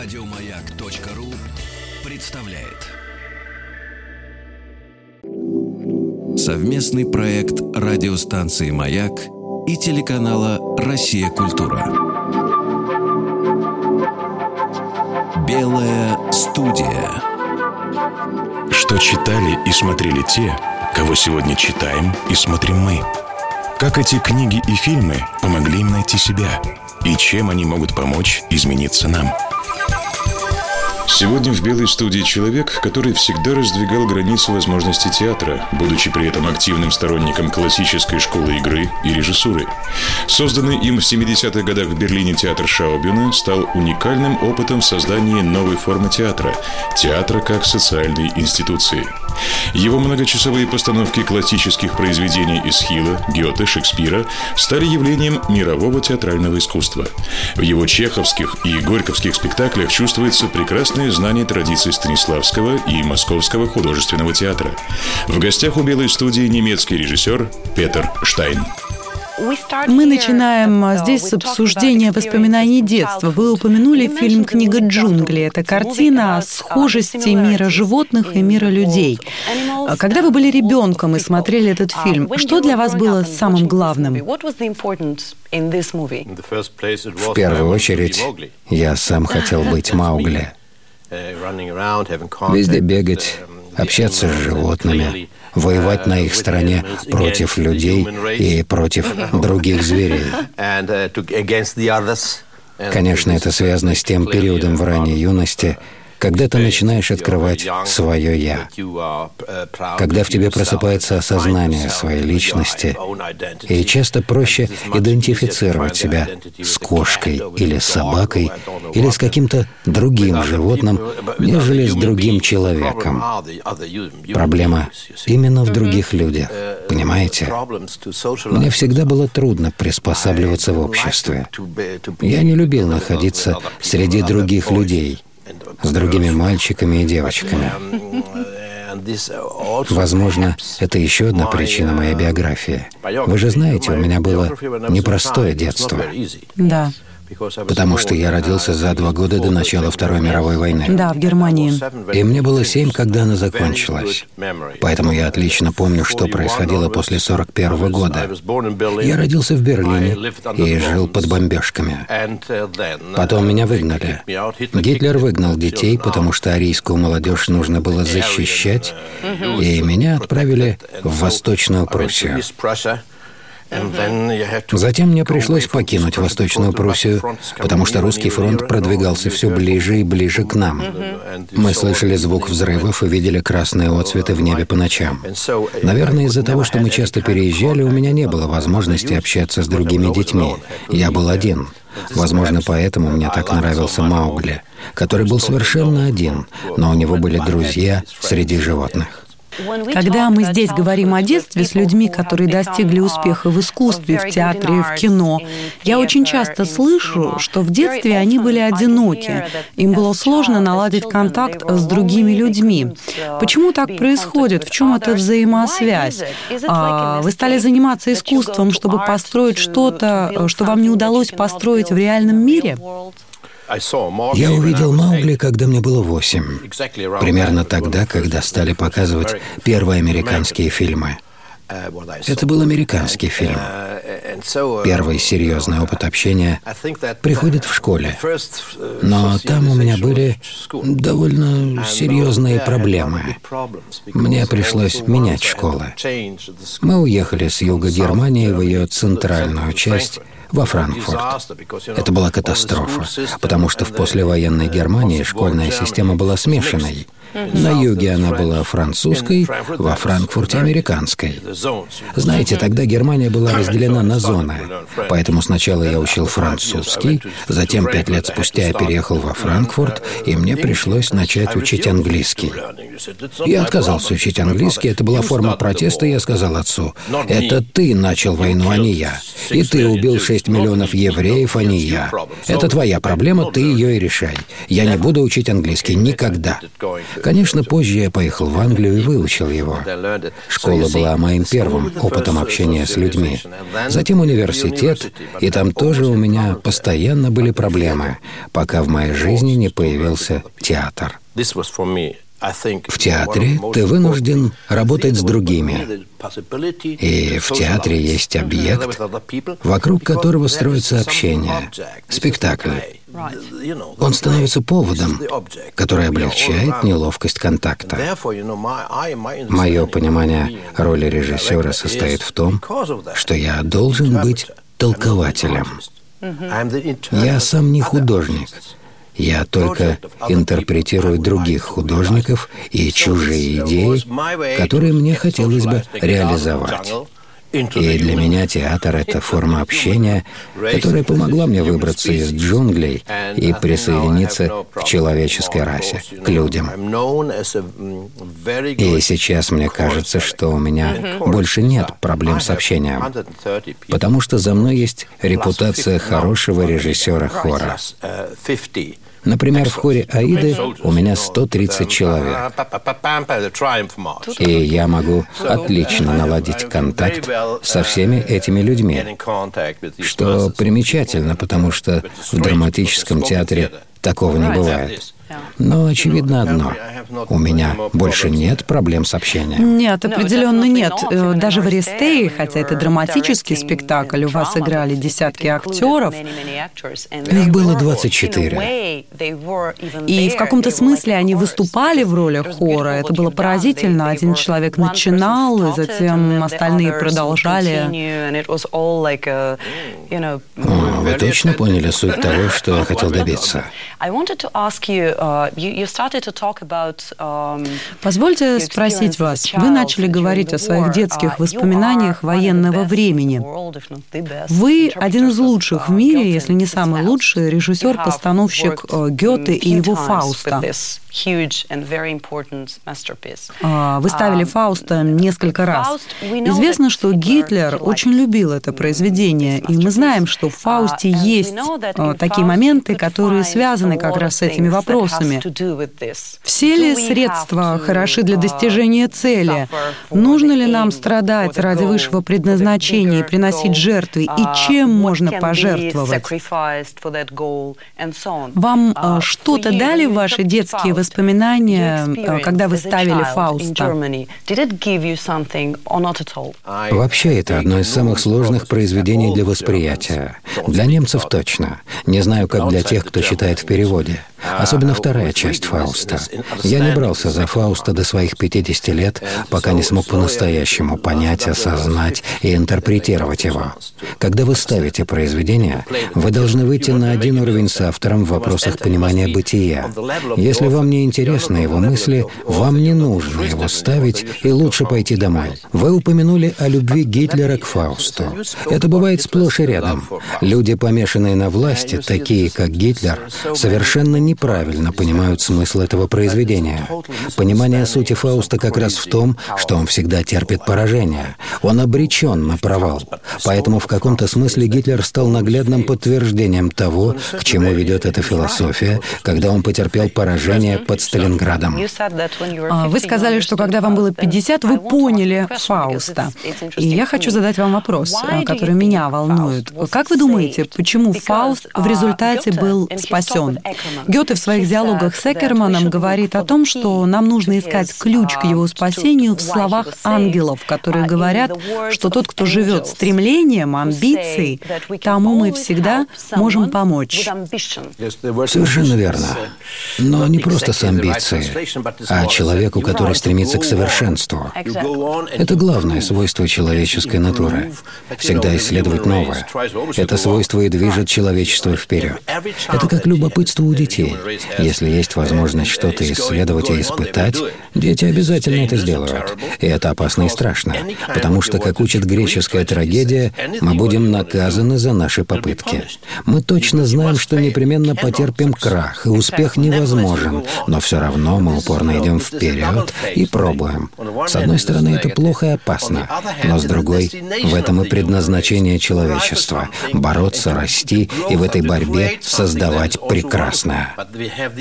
Радиомаяк.ру представляет совместный проект радиостанции Маяк и телеканала Россия Культура. Белая студия. Что читали и смотрели те, кого сегодня читаем и смотрим мы. Как эти книги и фильмы помогли им найти себя и чем они могут помочь измениться нам. Сегодня в «Белой студии» человек, который всегда раздвигал границы возможностей театра, будучи при этом активным сторонником классической школы игры и режиссуры. Созданный им в 70-х годах в Берлине театр Шаубюна стал уникальным опытом в создании новой формы театра – театра как социальной институции. Его многочасовые постановки классических произведений из Хила, Гёте, Шекспира стали явлением мирового театрального искусства. В его чеховских и горьковских спектаклях чувствуется прекрасное знание традиций Станиславского и Московского художественного театра. В гостях у Белой студии немецкий режиссер Петер Штайн. Мы начинаем а, здесь с обсуждения воспоминаний детства. Вы упомянули фильм «Книга джунглей». Это картина о схожести мира животных и мира людей. А когда вы были ребенком и смотрели этот фильм, что для вас было самым главным? В первую очередь, я сам хотел быть Маугли. Везде бегать, общаться с животными, воевать на их стороне против людей и против других зверей. Конечно, это связано с тем периодом в ранней юности, когда ты начинаешь открывать свое «я», когда в тебе просыпается осознание своей личности, и часто проще идентифицировать себя с кошкой или собакой или с каким-то другим животным, нежели с другим человеком. Проблема именно в других людях, понимаете? Мне всегда было трудно приспосабливаться в обществе. Я не любил находиться среди других людей – с другими мальчиками и девочками. Возможно, это еще одна причина моей биографии. Вы же знаете, у меня было непростое детство. Да. Потому что я родился за два года до начала Второй мировой войны. Да, в Германии. И мне было семь, когда она закончилась. Поэтому я отлично помню, что происходило после 41 года. Я родился в Берлине и жил под бомбежками. Потом меня выгнали. Гитлер выгнал детей, потому что арийскую молодежь нужно было защищать, и меня отправили в Восточную Пруссию. Затем мне пришлось покинуть Восточную Пруссию, потому что русский фронт продвигался все ближе и ближе к нам. Мы слышали звук взрывов и видели красные отцветы в небе по ночам. Наверное, из-за того, что мы часто переезжали, у меня не было возможности общаться с другими детьми. Я был один. Возможно, поэтому мне так нравился Маугли, который был совершенно один, но у него были друзья среди животных. Когда мы здесь говорим о детстве с людьми, которые достигли успеха в искусстве, в театре, в кино, я очень часто слышу, что в детстве они были одиноки. Им было сложно наладить контакт с другими людьми. Почему так происходит? В чем эта взаимосвязь? А, вы стали заниматься искусством, чтобы построить что-то, что вам не удалось построить в реальном мире? Я увидел Маугли, когда мне было восемь. Примерно тогда, когда стали показывать первые американские фильмы. Это был американский фильм. Первый серьезный опыт общения приходит в школе. Но там у меня были довольно серьезные проблемы. Мне пришлось менять школы. Мы уехали с юга Германии в ее центральную часть, во Франкфурт. Это была катастрофа, потому что в послевоенной Германии школьная система была смешанной. На юге она была французской, во Франкфурте американской. Знаете, тогда Германия была разделена на зоны, поэтому сначала я учил французский, затем пять лет спустя я переехал во Франкфурт, и мне пришлось начать учить английский. Я отказался учить английский, это была форма протеста, я сказал отцу, «Это ты начал войну, а не я. И ты убил 6 миллионов евреев, а не я. Это твоя проблема, ты ее и решай. Я не буду учить английский никогда». Конечно, позже я поехал в Англию и выучил его. Школа была моим первым опытом общения с людьми. Затем университет, и там тоже у меня постоянно были проблемы, пока в моей жизни не появился театр. В театре ты вынужден работать с другими. И в театре есть объект, вокруг которого строится общение, спектакль. Он становится поводом, который облегчает неловкость контакта. Мое понимание роли режиссера состоит в том, что я должен быть толкователем. Я сам не художник. Я только интерпретирую других художников и чужие идеи, которые мне хотелось бы реализовать. И для меня театр — это форма общения, которая помогла мне выбраться из джунглей и присоединиться к человеческой расе, к людям. И сейчас мне кажется, что у меня больше нет проблем с общением, потому что за мной есть репутация хорошего режиссера хора. Например, в хоре Аиды у меня 130 человек. И я могу отлично наладить контакт со всеми этими людьми, что примечательно, потому что в драматическом театре такого не бывает. Но очевидно одно. У меня больше нет проблем с общением. Нет, определенно нет. Э, даже в Аристее, хотя это драматический спектакль, у вас играли десятки актеров. Их было 24. И в каком-то смысле они выступали в ролях хора. Это было поразительно. Один человек начинал, и затем остальные продолжали. О, вы точно поняли суть того, что я хотел добиться? Uh, um, Позвольте спросить вас. Вы начали говорить о своих детских uh, воспоминаниях военного времени. Вы один из лучших в uh, мире, если не самый лучший, режиссер-постановщик э, Гёте и его Фауста. А, вы ставили um, Фауста несколько раз. Известно, что Гитлер очень любил это произведение, и мы знаем, что в Фаусте есть э, такие моменты, которые связаны как раз с этими вопросами. Все ли средства хороши для достижения цели? Нужно ли нам страдать ради высшего предназначения и приносить жертвы? И чем можно пожертвовать? Вам э, что-то дали ваши детские воспоминания, э, когда вы ставили Фауста? Вообще, это одно из самых сложных произведений для восприятия. Для немцев точно. Не знаю, как для тех, кто читает в переводе. Особенно вторая часть Фауста. Я не брался за Фауста до своих 50 лет, пока не смог по-настоящему понять, осознать и интерпретировать его. Когда вы ставите произведение, вы должны выйти на один уровень с автором в вопросах понимания бытия. Если вам не интересны его мысли, вам не нужно его ставить, и лучше пойти домой. Вы упомянули о любви Гитлера к Фаусту. Это бывает сплошь и рядом. Люди, помешанные на власти, такие как Гитлер, совершенно неправильно понимают смысл этого произведения. Понимание сути Фауста как раз в том, что он всегда терпит поражение. Он обречен на провал. Поэтому в каком-то смысле Гитлер стал наглядным подтверждением того, к чему ведет эта философия, когда он потерпел поражение под Сталинградом. А, вы сказали, что когда вам было 50, вы поняли Фауста. И я хочу задать вам вопрос, э, который меня волнует. Как вы думаете, почему Фауст в результате был спасен? Гёте в своих диалогах с Экерманом говорит о том, что нам нужно искать ключ к его спасению в словах ангелов, которые говорят, что тот, кто живет стремлением, амбицией, тому мы всегда можем помочь. Совершенно верно. Но не просто с амбицией, а человеку, который стремится к совершенству. Это главное свойство человеческой натуры. Всегда исследовать новое. Это свойство и движет человечество вперед. Это как любопытство у детей. Если есть возможность что-то исследовать и испытать, дети обязательно это сделают. И это опасно и страшно, потому что, как учит греческая трагедия, мы будем наказаны за наши попытки. Мы точно знаем, что непременно потерпим крах, и успех невозможен, но все равно мы упорно идем вперед и пробуем. С одной стороны, это плохо и опасно, но с другой, в этом и предназначение человечества — бороться, расти и в этой борьбе создавать прекрасное.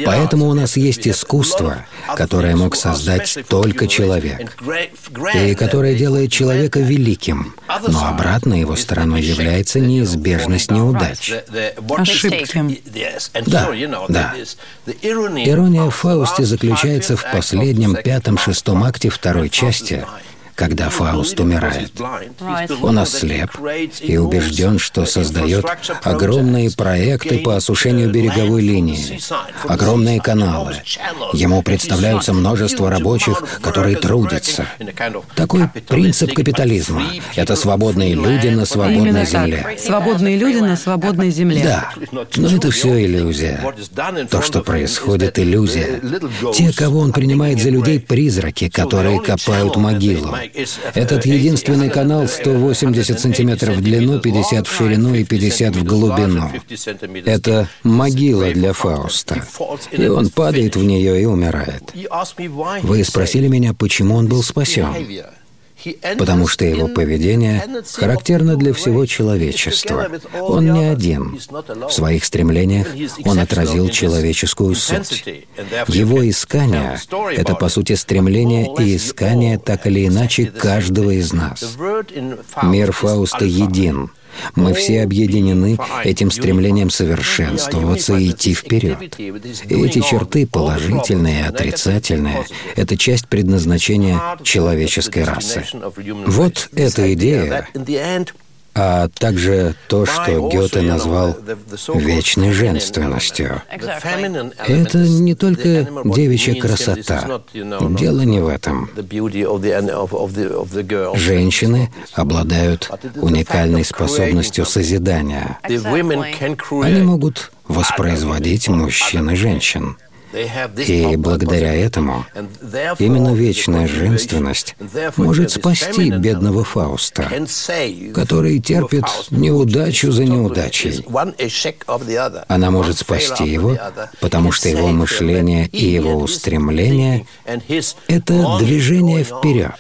Поэтому у нас есть искусство, которое мог создать только человек, и которое делает человека великим, но обратной его стороной является неизбежность неудач. Ошибки. Да, да. Ирония в Фаусте заключается в последнем пятом-шестом акте второй части, когда Фауст умирает. Он ослеп и убежден, что создает огромные проекты по осушению береговой линии, огромные каналы. Ему представляются множество рабочих, которые трудятся. Такой принцип капитализма — это свободные люди на свободной земле. Свободные люди на свободной земле. Да, но это все иллюзия. То, что происходит, иллюзия. Те, кого он принимает за людей, призраки, которые копают могилу. Этот единственный канал 180 сантиметров в длину, 50 в ширину и 50 в глубину. Это могила для Фауста. И он падает в нее и умирает. Вы спросили меня, почему он был спасен? Потому что его поведение характерно для всего человечества. Он не один. В своих стремлениях он отразил человеческую суть. Его искание — это, по сути, стремление и искание так или иначе каждого из нас. Мир Фауста един. Мы все объединены этим стремлением совершенствоваться и идти вперед. И эти черты, положительные и отрицательные, это часть предназначения человеческой расы. Вот эта идея а также то, что Гёте назвал вечной женственностью. Это не только девичья красота. Дело не в этом. Женщины обладают уникальной способностью созидания. Они могут воспроизводить мужчин и женщин. И благодаря этому именно вечная женственность может спасти бедного Фауста, который терпит неудачу за неудачей. Она может спасти его, потому что его мышление и его устремление — это движение вперед.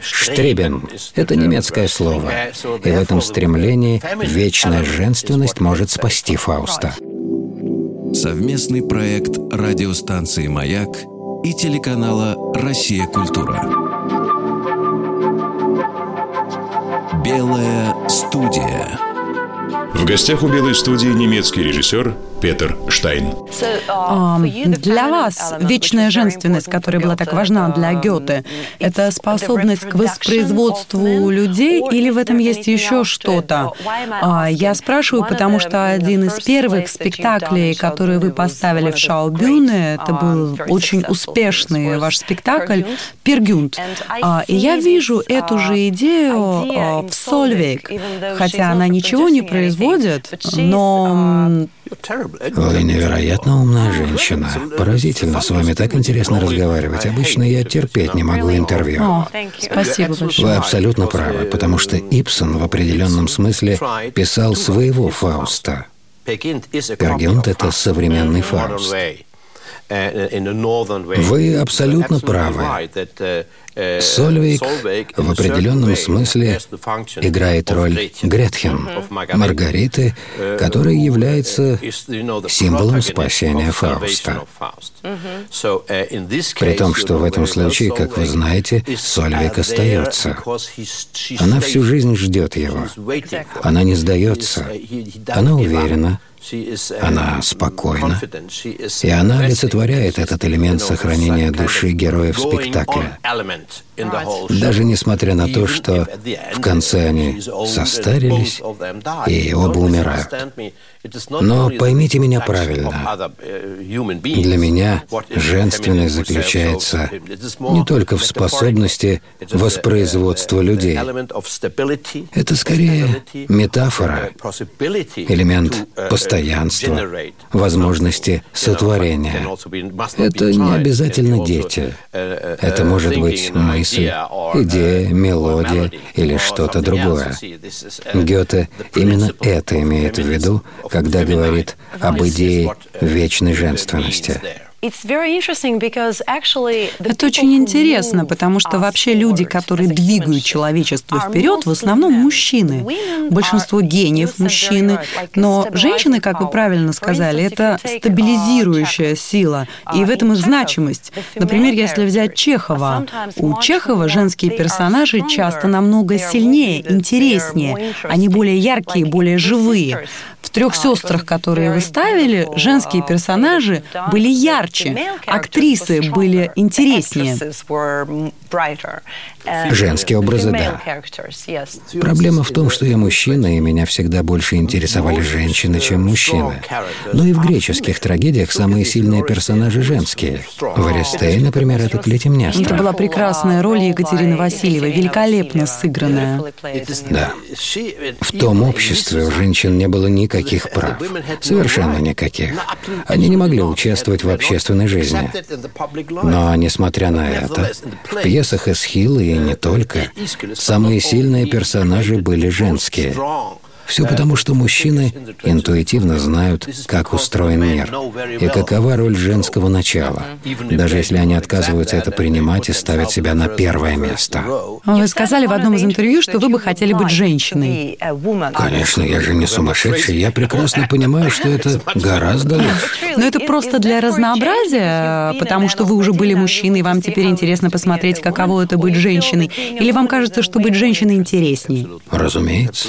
Штребен — это немецкое слово, и в этом стремлении вечная женственность может спасти Фауста. Совместный проект радиостанции «Маяк» и телеканала «Россия. Культура». Белая студия. В гостях у «Белой студии» немецкий режиссер Петер Штайн. А, Для вас вечная женственность, которая была так важна для Гёте, это способность к воспроизводству людей или в этом есть еще что-то? А, Я спрашиваю, потому что один из первых спектаклей, которые вы поставили в Шаубюне, это был очень успешный ваш спектакль «Пергюнт». А, И я вижу эту же идею а, в Сольвейк, хотя она ничего не производит, но Вы невероятно умная женщина. Поразительно, с вами так интересно разговаривать. Обычно я терпеть не могу интервью. О, спасибо большое. Вы абсолютно правы, потому что Ибсен в определенном смысле писал своего Фауста. Пергюнт — это современный Фауст. Вы абсолютно правы. Сольвейг в определенном смысле играет роль Гретхен, Маргариты, которая является символом спасения Фауста. При том, что в этом случае, как вы знаете, Сольвейк остается. Она всю жизнь ждет его. Она не сдается. Она уверена, она спокойна, и она олицетворяет этот элемент сохранения души героев спектакля. Даже несмотря на то, что в конце они состарились и оба умирают. Но поймите меня правильно. Для меня женственность заключается не только в способности воспроизводства людей. Это скорее метафора, элемент постоянства, возможности сотворения. Это не обязательно дети. Это может быть мысль, идея, мелодия или что-то другое. Гёте именно это имеет в виду, когда говорит об идее вечной женственности. Это очень интересно, потому что вообще люди, которые двигают человечество вперед, в основном мужчины. Большинство гениев мужчины. Но женщины, как вы правильно сказали, это стабилизирующая сила. И в этом их значимость. Например, если взять Чехова. У Чехова женские персонажи часто намного сильнее, интереснее. Они более яркие, более живые трех сестрах, которые вы ставили, женские персонажи были ярче, актрисы были интереснее. Женские образы, да. Проблема в том, что я мужчина, и меня всегда больше интересовали женщины, чем мужчины. Но и в греческих трагедиях самые сильные персонажи женские. В Аристее, например, это Клетимнестра. Это была прекрасная роль Екатерины Васильевой, великолепно сыгранная. Да. В том обществе у женщин не было никаких никаких прав. Совершенно никаких. Они не могли участвовать в общественной жизни. Но, несмотря на это, в пьесах Эсхила и не только, самые сильные персонажи были женские. Все потому, что мужчины интуитивно знают, как устроен мир и какова роль женского начала, даже если они отказываются это принимать и ставят себя на первое место. Вы сказали в одном из интервью, что вы бы хотели быть женщиной. Конечно, я же не сумасшедший. Я прекрасно понимаю, что это гораздо лучше. Но это просто для разнообразия, потому что вы уже были мужчиной, и вам теперь интересно посмотреть, каково это быть женщиной. Или вам кажется, что быть женщиной интереснее? Разумеется.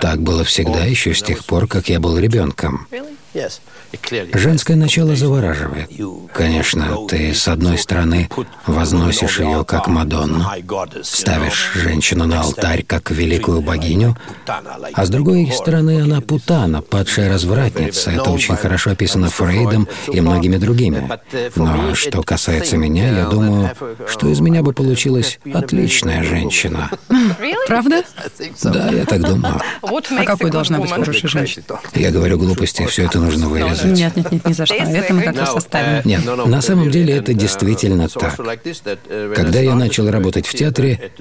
Так было всегда еще с тех пор, как я был ребенком. Женское начало завораживает. Конечно, ты, с одной стороны, возносишь ее как Мадонну, ставишь женщину на алтарь как великую богиню, а с другой стороны, она путана, падшая развратница. Это очень хорошо описано Фрейдом и многими другими. Но что касается меня, я думаю, что из меня бы получилась отличная женщина. Правда? Да, я так думаю. А какой должна быть хорошая женщина? Я говорю глупости, все это нужно вырезать. Нет, нет, нет, ни за что. Это мы как раз оставим. Нет, на самом деле это действительно так. Когда я начал работать в театре,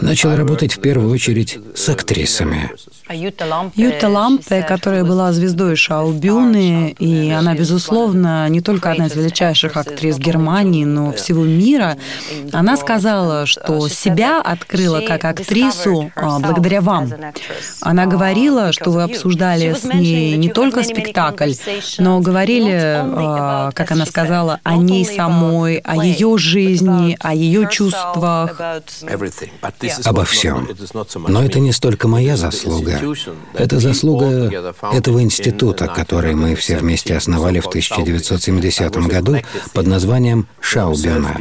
начал работать в первую очередь с актрисами. Юта Лампе, которая была звездой шоу Бюны, и она, безусловно, не только одна из величайших актрис Германии, но всего мира, она сказала, что себя открыла как актрису а, благодаря вам. Она говорила, что вы обсуждали с ней не только спектакль, но говорили, а, как она сказала, о ней самой, о ее жизни, о ее чувствах. Обо всем. Но это не столько моя заслуга. Это заслуга этого института, который мы все вместе основали в 1970 году под названием Шаубена.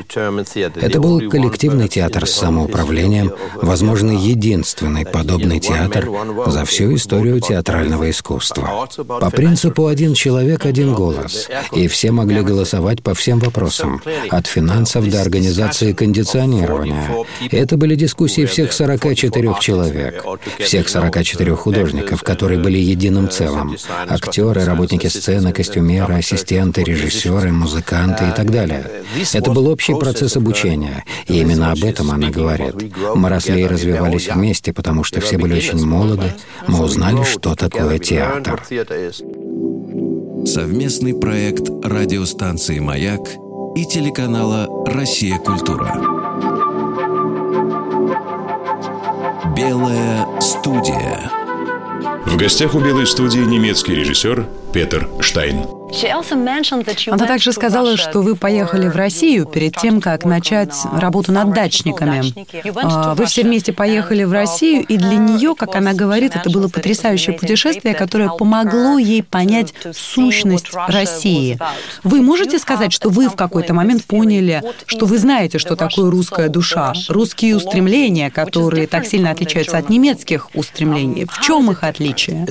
Это был коллективный театр с самоуправлением, возможно, единственный подобный театр за всю историю театрального искусства. По принципу «один человек, один голос», и все могли голосовать по всем вопросам, от финансов до организации кондиционирования. Это были дискуссии всех 44 человек, всех 44 художников, которые были единым целым. Актеры, работники сцены, костюмеры, ассистенты, режиссеры, музыканты и так далее. Это был общий процесс обучения, и именно об этом она говорит. Мы росли и развивались вместе, потому что все были очень молоды, мы узнали, что такое театр. Совместный проект радиостанции «Маяк» и телеканала «Россия. Культура». Белая студия. В гостях у Белой студии немецкий режиссер Петер Штайн. Она также сказала, что вы поехали в Россию перед тем, как начать работу над дачниками. А, вы все вместе поехали в Россию, и для нее, как она говорит, это было потрясающее путешествие, которое помогло ей понять сущность России. Вы можете сказать, что вы в какой-то момент поняли, что вы знаете, что такое русская душа, русские устремления, которые так сильно отличаются от немецких устремлений? В чем их отличие?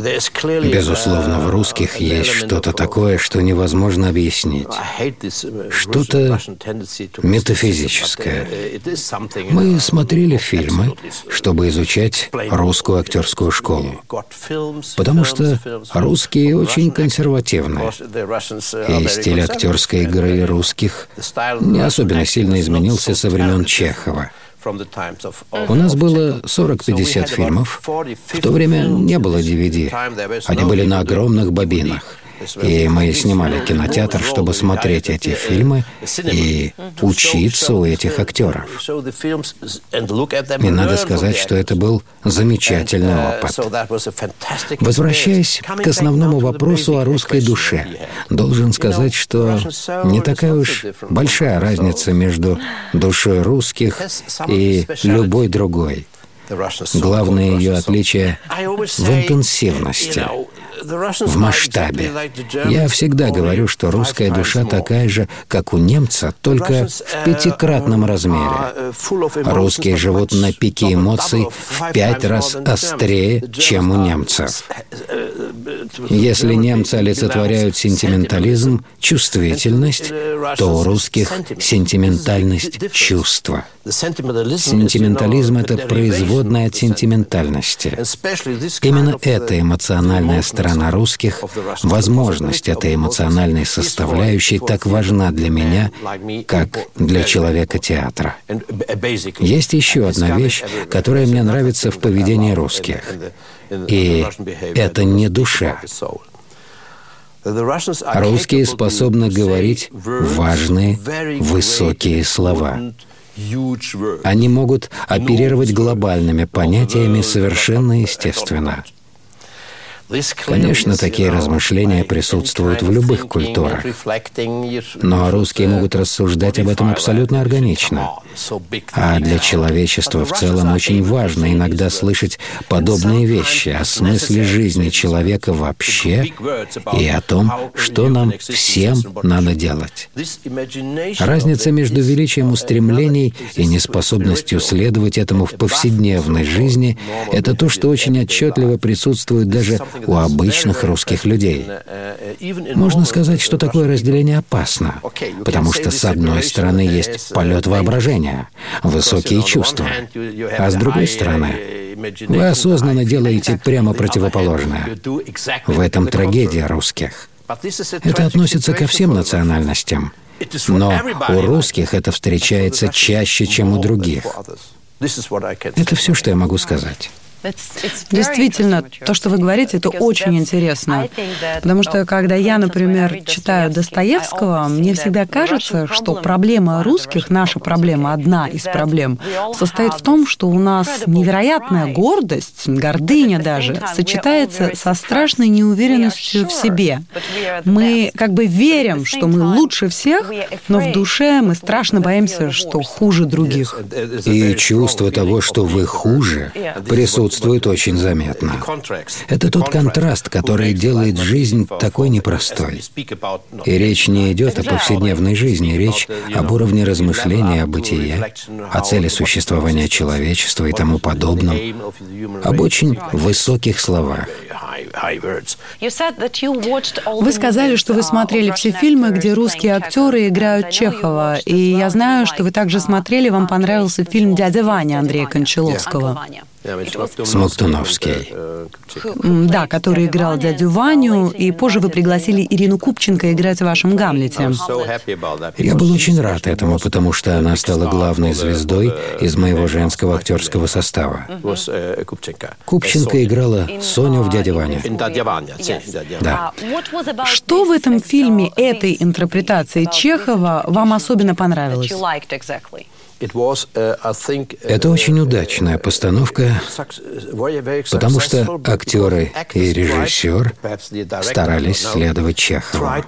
Безусловно, в русских есть что-то такое, что невозможно объяснить. Что-то метафизическое. Мы смотрели фильмы, чтобы изучать русскую актерскую школу. Потому что русские очень консервативны. И стиль актерской игры русских не особенно сильно изменился со времен Чехова. У нас было 40-50 фильмов. В то время не было DVD. Они были на огромных бобинах. И мы снимали кинотеатр, чтобы смотреть эти фильмы и учиться у этих актеров. И надо сказать, что это был замечательный опыт. Возвращаясь к основному вопросу о русской душе, должен сказать, что не такая уж большая разница между душой русских и любой другой. Главное ее отличие в интенсивности в масштабе. Я всегда говорю, что русская душа такая же, как у немца, только в пятикратном размере. Русские живут на пике эмоций в пять раз острее, чем у немцев. Если немцы олицетворяют сентиментализм, чувствительность, то у русских сентиментальность – чувства. Сентиментализм – это производная от сентиментальности. Именно эта эмоциональная сторона русских, возможность этой эмоциональной составляющей так важна для меня, как для человека театра. Есть еще одна вещь, которая мне нравится в поведении русских. И это не душа. Русские способны говорить важные, высокие слова. Они могут оперировать глобальными понятиями совершенно естественно. Конечно, такие размышления присутствуют в любых культурах, но русские могут рассуждать об этом абсолютно органично. А для человечества в целом очень важно иногда слышать подобные вещи о смысле жизни человека вообще и о том, что нам всем надо делать. Разница между величием устремлений и неспособностью следовать этому в повседневной жизни — это то, что очень отчетливо присутствует даже у обычных русских людей. Можно сказать, что такое разделение опасно, потому что с одной стороны есть полет воображения, высокие чувства, а с другой стороны вы осознанно делаете прямо противоположное. В этом трагедия русских. Это относится ко всем национальностям. Но у русских это встречается чаще, чем у других. Это все, что я могу сказать. Действительно, то, что вы говорите, это очень интересно. Потому что, когда я, например, читаю Достоевского, мне всегда кажется, что проблема русских, наша проблема, одна из проблем, состоит в том, что у нас невероятная гордость, гордыня даже, сочетается со страшной неуверенностью в себе. Мы как бы верим, что мы лучше всех, но в душе мы страшно боимся, что хуже других. И чувство того, что вы хуже, присутствует присутствует очень заметно. Это тот контраст, который делает жизнь такой непростой. И речь не идет о повседневной жизни, речь об уровне размышления о бытие, о цели существования человечества и тому подобном, об очень высоких словах. Вы сказали, что вы смотрели все фильмы, где русские актеры играют Чехова, и я знаю, что вы также смотрели, вам понравился фильм «Дядя Ваня» Андрея Кончаловского. Смоктуновский. Да, который играл дядю Ваню, и позже вы пригласили Ирину Купченко играть в вашем «Гамлете». Я был очень рад этому, потому что она стала главной звездой из моего женского актерского состава. Купченко играла Соню в «Дяде Ване». Да. Что в этом фильме, этой интерпретации Чехова вам особенно понравилось? Uh, Это очень uh, удачная постановка, потому что актеры и режиссер старались следовать Чехову. Uh,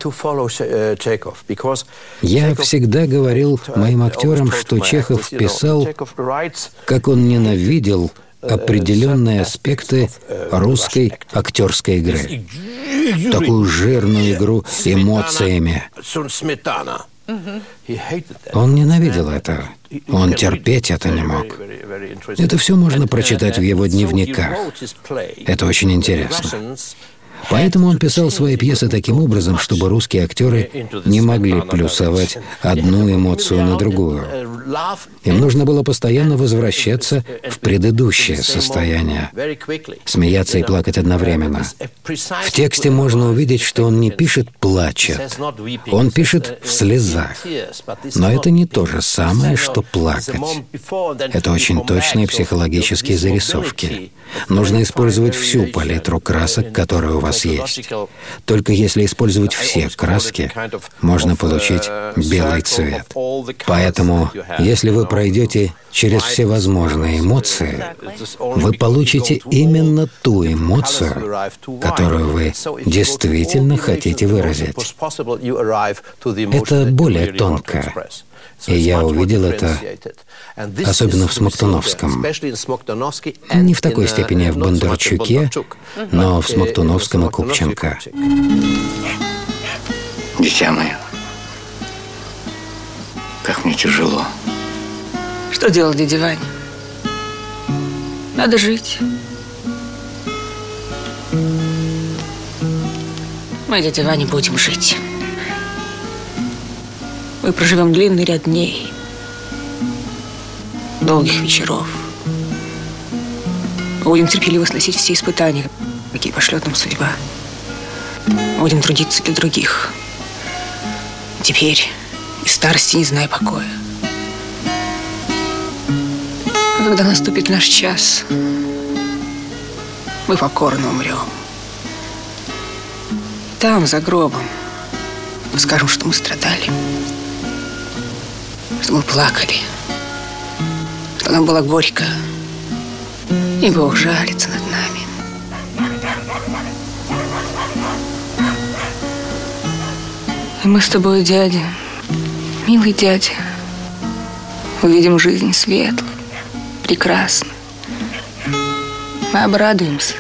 Я всегда говорил моим актерам, что Чехов писал, как он ненавидел определенные аспекты русской актерской игры. Такую жирную игру эмоциями. Он ненавидел это. Он терпеть это не мог. Это все можно прочитать в его дневниках. Это очень интересно. Поэтому он писал свои пьесы таким образом, чтобы русские актеры не могли плюсовать одну эмоцию на другую. Им нужно было постоянно возвращаться в предыдущее состояние, смеяться и плакать одновременно. В тексте можно увидеть, что он не пишет «плачет», он пишет «в слезах». Но это не то же самое, что плакать. Это очень точные психологические зарисовки. Нужно использовать всю палитру красок, которая у вас есть. Только если использовать все краски, можно получить белый цвет. Поэтому, если вы пройдете через все возможные эмоции, вы получите именно ту эмоцию, которую вы действительно хотите выразить. Это более тонко. И я увидел это особенно в Смоктуновском. Не в такой степени в Бондарчуке, но в Смоктуновском и Купченко. Дитя мое, как мне тяжело. Что делать, дядя Ваня? Надо жить. Мы, дядя Ваня, будем жить. Мы проживем длинный ряд дней, долгих вечеров. Мы будем терпеливо сносить все испытания, какие пошлет нам судьба. Мы будем трудиться для других. Теперь и старости не зная покоя. А когда наступит наш час, мы покорно умрем. Там, за гробом, мы скажем, что мы страдали что мы плакали, что нам было горько, и Бог жалится над нами. И мы с тобой, дядя, милый дядя, увидим жизнь светлую, прекрасную. Мы обрадуемся.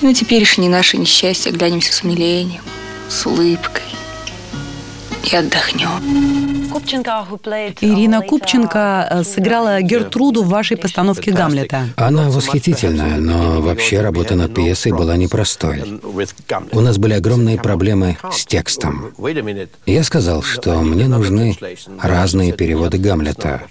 И на теперешнее наше несчастье глянемся с умилением, с улыбкой и отдохнем. Ирина Купченко э, сыграла Гертруду в вашей постановке «Гамлета». Она восхитительная, но вообще работа над пьесой была непростой. У нас были огромные проблемы с текстом. Я сказал, что мне нужны разные переводы Гамлета,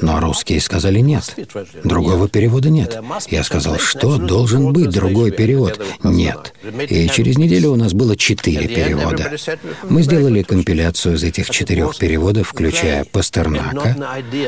но русские сказали нет. Другого перевода нет. Я сказал, что должен быть другой перевод? Нет. И через неделю у нас было четыре перевода. Мы сделали компиляцию из этих четырех переводов включая Пастернака,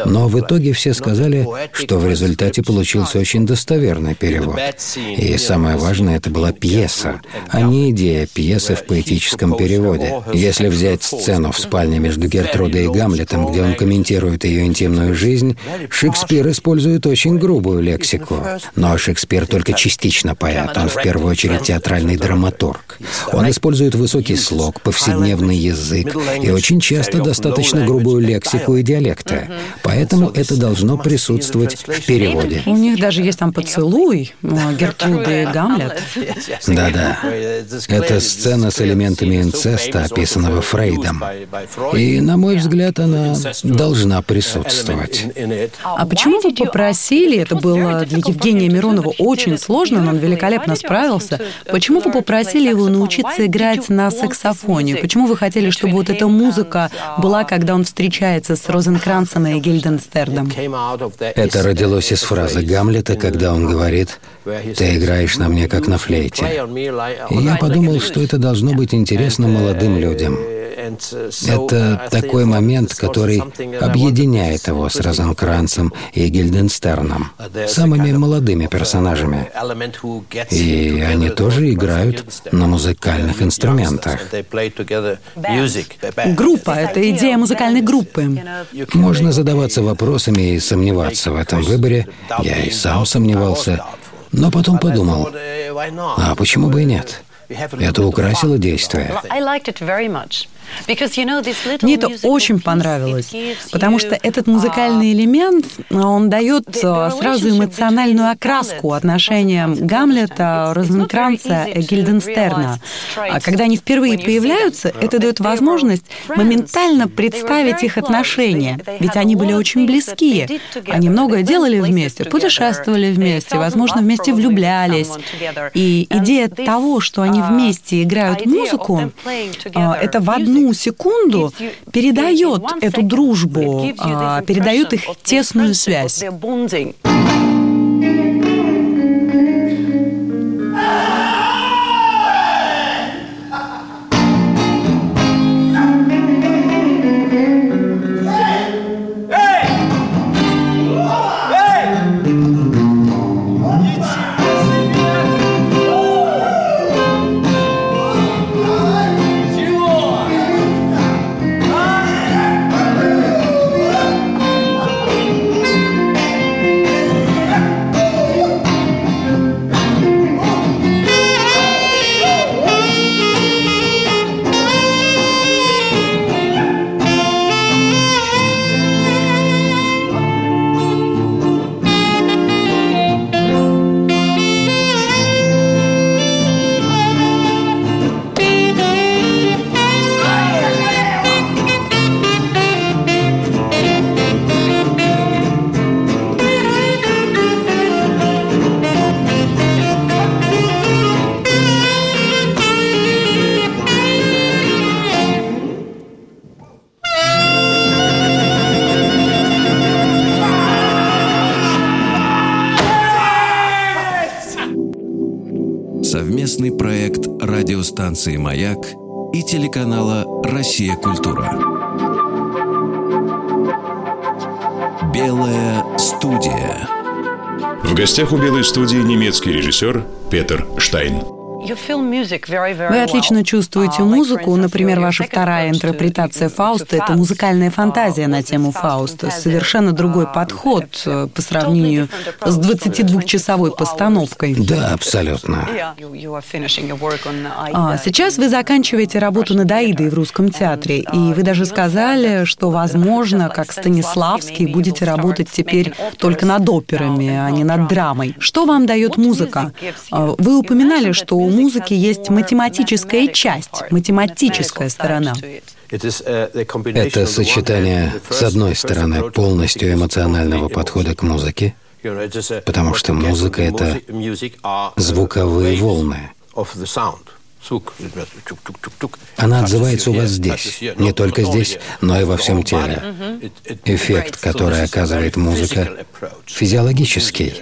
но в итоге все сказали, что в результате получился очень достоверный перевод. И самое важное, это была пьеса, а не идея пьесы в поэтическом переводе. Если взять сцену в спальне между Гертрудой и Гамлетом, где он комментирует ее интимную жизнь, Шекспир использует очень грубую лексику. Но Шекспир только частично поэт, он в первую очередь театральный драматург. Он использует высокий слог, повседневный язык и очень часто достаточно грубую лексику и диалекты. Поэтому это должно присутствовать в переводе. У них даже есть там поцелуй Гертруда и Гамлет. Да-да. Это сцена с элементами инцеста, описанного Фрейдом. И, на мой взгляд, она должна присутствовать. А почему вы попросили, это было для Евгения Миронова очень сложно, но он великолепно справился, почему вы попросили его научиться играть на саксофоне? Почему вы хотели, чтобы вот эта музыка была, когда он встречается с Розенкранцем и Гильденстердом. Это родилось из фразы Гамлета, когда он говорит «Ты играешь на мне, как на флейте». И я подумал, что это должно быть интересно молодым людям. Это такой момент, который объединяет его с Розенкранцем и Гильденстерном, самыми молодыми персонажами. И они тоже играют на музыкальных инструментах. Группа — это идея музыкальной группы. Можно задаваться вопросами и сомневаться в этом выборе. Я и сам сомневался. Но потом подумал, а почему бы и нет? Это украсило действие. Мне это очень понравилось, потому что этот музыкальный элемент, он дает э, сразу эмоциональную окраску отношениям Гамлета, Розенкранца и Гильденстерна. А когда они впервые появляются, это дает возможность моментально представить их отношения, ведь они были очень близкие. Они многое делали вместе, путешествовали вместе, возможно, вместе влюблялись. И идея того, что они они вместе играют музыку, а, это в одну секунду передает эту дружбу, а, передает их тесную связь. Радиостанции «Маяк» и телеканала «Россия. Культура». Белая студия. В гостях у Белой студии немецкий режиссер Петер Штайн. Вы отлично чувствуете uh, музыку. Например, ваша вторая интерпретация Фауста — это музыкальная фантазия на тему Фауста. Совершенно другой uh, подход э, по сравнению с 22-часовой постановкой. Да, абсолютно. А, сейчас вы заканчиваете работу над Аидой в русском театре, и вы даже сказали, что, возможно, как Станиславский, будете работать теперь только над операми, а не над драмой. Что вам дает музыка? А, вы упоминали, что у музыки есть математическая часть, математическая сторона. Это сочетание, с одной стороны, полностью эмоционального подхода к музыке, потому что музыка — это звуковые волны. Она отзывается у вас здесь, не только здесь, но и во всем теле. Эффект, который оказывает музыка, физиологический.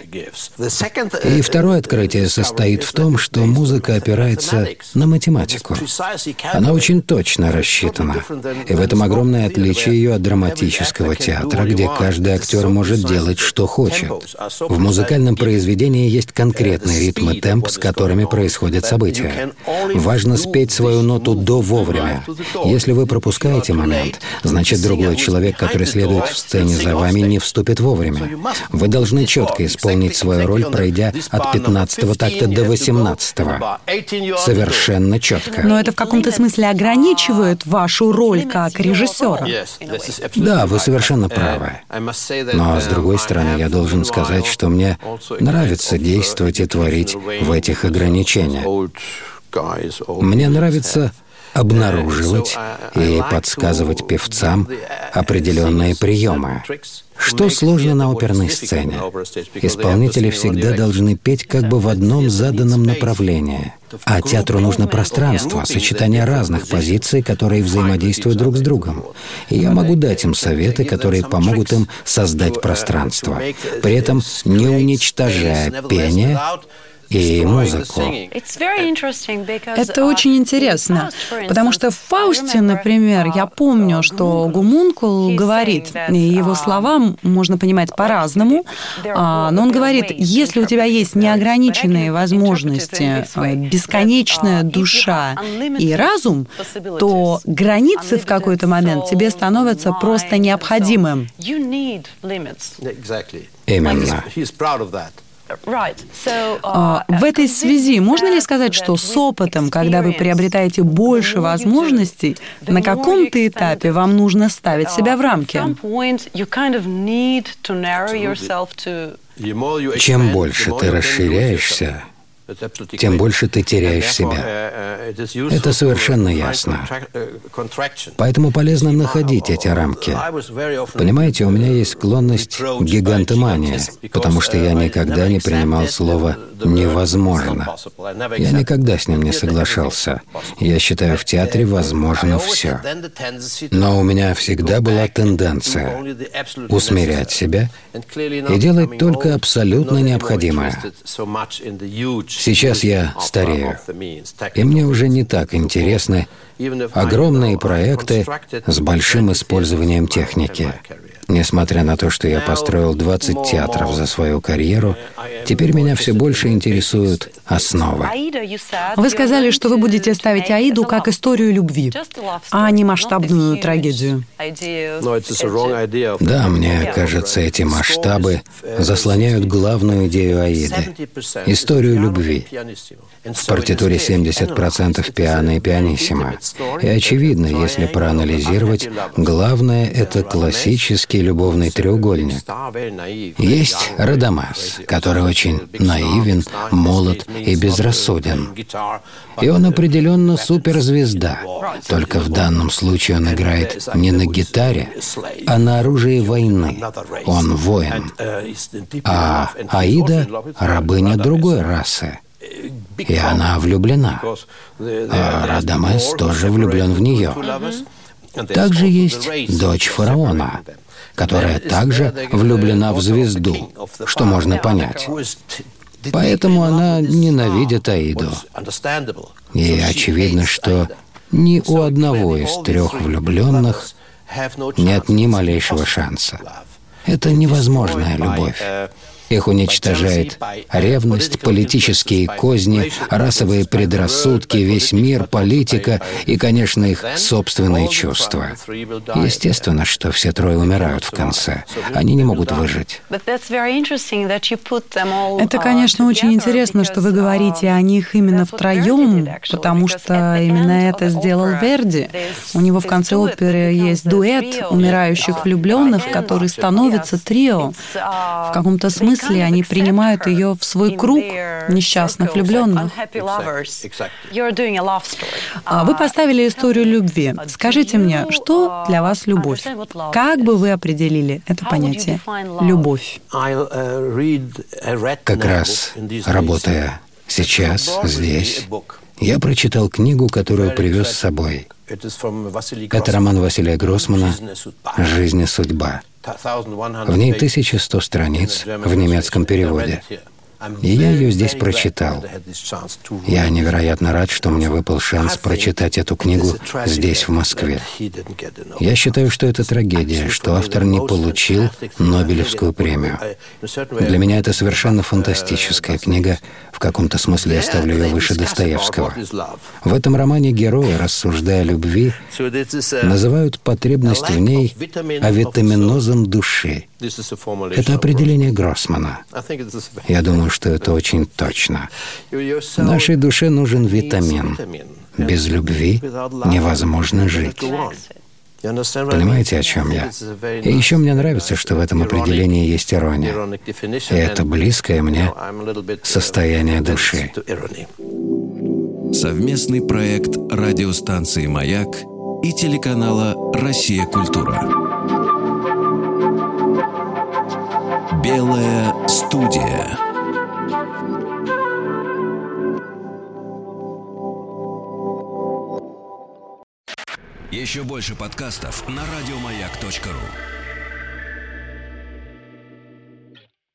И второе открытие состоит в том, что музыка опирается на математику. Она очень точно рассчитана. И в этом огромное отличие ее от драматического театра, где каждый актер может делать, что хочет. В музыкальном произведении есть конкретный ритм и темп, с которыми происходят события. Важно спеть свою ноту до вовремя. Если вы пропускаете момент, значит другой человек, который следует в сцене за вами, не вступит вовремя. Вы должны четко исполнить свою роль, пройдя от 15-го такта до 18-го. Совершенно четко. Но это в каком-то смысле ограничивает вашу роль как режиссера. Да, вы совершенно правы. Но, с другой стороны, я должен сказать, что мне нравится действовать и творить в этих ограничениях. Мне нравится обнаруживать и подсказывать певцам определенные приемы. Что сложно на оперной сцене? Исполнители всегда должны петь как бы в одном заданном направлении. А театру нужно пространство, сочетание разных позиций, которые взаимодействуют друг с другом. И я могу дать им советы, которые помогут им создать пространство, при этом не уничтожая пение, и музыку. Это очень интересно, потому что в Фаусте, например, я помню, что Гумункул говорит, и его слова можно понимать по-разному, а, но он говорит, если у тебя есть неограниченные возможности, э, бесконечная душа и разум, то границы в какой-то момент тебе становятся просто необходимым. Именно. А, в этой связи можно ли сказать, что с опытом, когда вы приобретаете больше возможностей, на каком-то этапе вам нужно ставить себя в рамки? Чем больше ты расширяешься, тем больше ты теряешь себя. Это совершенно ясно. Поэтому полезно находить эти рамки. Понимаете, у меня есть склонность к гигантомании, потому что я никогда не принимал слово «невозможно». Я никогда с ним не соглашался. Я считаю, в театре возможно все. Но у меня всегда была тенденция усмирять себя и делать только абсолютно необходимое. Сейчас я старею, и мне уже не так интересны огромные проекты с большим использованием техники. Несмотря на то, что я построил 20 театров за свою карьеру, теперь меня все больше интересуют основы. Вы сказали, что вы будете ставить Аиду как историю любви, а не масштабную трагедию. Да, мне кажется, эти масштабы заслоняют главную идею Аиды — историю любви. В партитуре 70% пиано и пианиссимо. И очевидно, если проанализировать, главное — это классический любовный треугольник. Есть Радамас, который очень наивен, молод и безрассуден. И он определенно суперзвезда. Только в данном случае он играет не на гитаре, а на оружии войны. Он воин. А Аида — рабыня другой расы. И она влюблена. А Радамес тоже влюблен в нее. Также есть дочь фараона, которая также влюблена в звезду, что можно понять. Поэтому она ненавидит Аиду. И очевидно, что ни у одного из трех влюбленных нет ни малейшего шанса. Это невозможная любовь. Их уничтожает ревность, политические козни, расовые предрассудки, весь мир, политика и, конечно, их собственные чувства. Естественно, что все трое умирают в конце. Они не могут выжить. Это, конечно, очень интересно, что вы говорите о них именно втроем, потому что именно это сделал Верди. У него в конце оперы есть дуэт умирающих влюбленных, который становится трио. В каком-то смысле смысле они принимают ее в свой круг несчастных влюбленных. А вы поставили историю любви. Скажите мне, что для вас любовь? Как бы вы определили это понятие? Любовь. Как раз работая сейчас, здесь, я прочитал книгу, которую привез с собой. Это роман Василия Гроссмана «Жизнь и судьба». В ней 1100 страниц в немецком переводе. И я ее здесь прочитал. Я невероятно рад, что мне выпал шанс прочитать эту книгу здесь, в Москве. Я считаю, что это трагедия, что автор не получил Нобелевскую премию. Для меня это совершенно фантастическая книга. В каком-то смысле я ставлю ее выше Достоевского. В этом романе герои, рассуждая о любви, называют потребность в ней авитаминозом души. Это определение Гроссмана. Я думаю, что это очень точно. Нашей душе нужен витамин. Без любви невозможно жить. Понимаете, о чем я? И еще мне нравится, что в этом определении есть ирония. И это близкое мне состояние души. Совместный проект радиостанции «Маяк» и телеканала «Россия. Культура». Белая студия. Еще больше подкастов на радиомаяк.ру.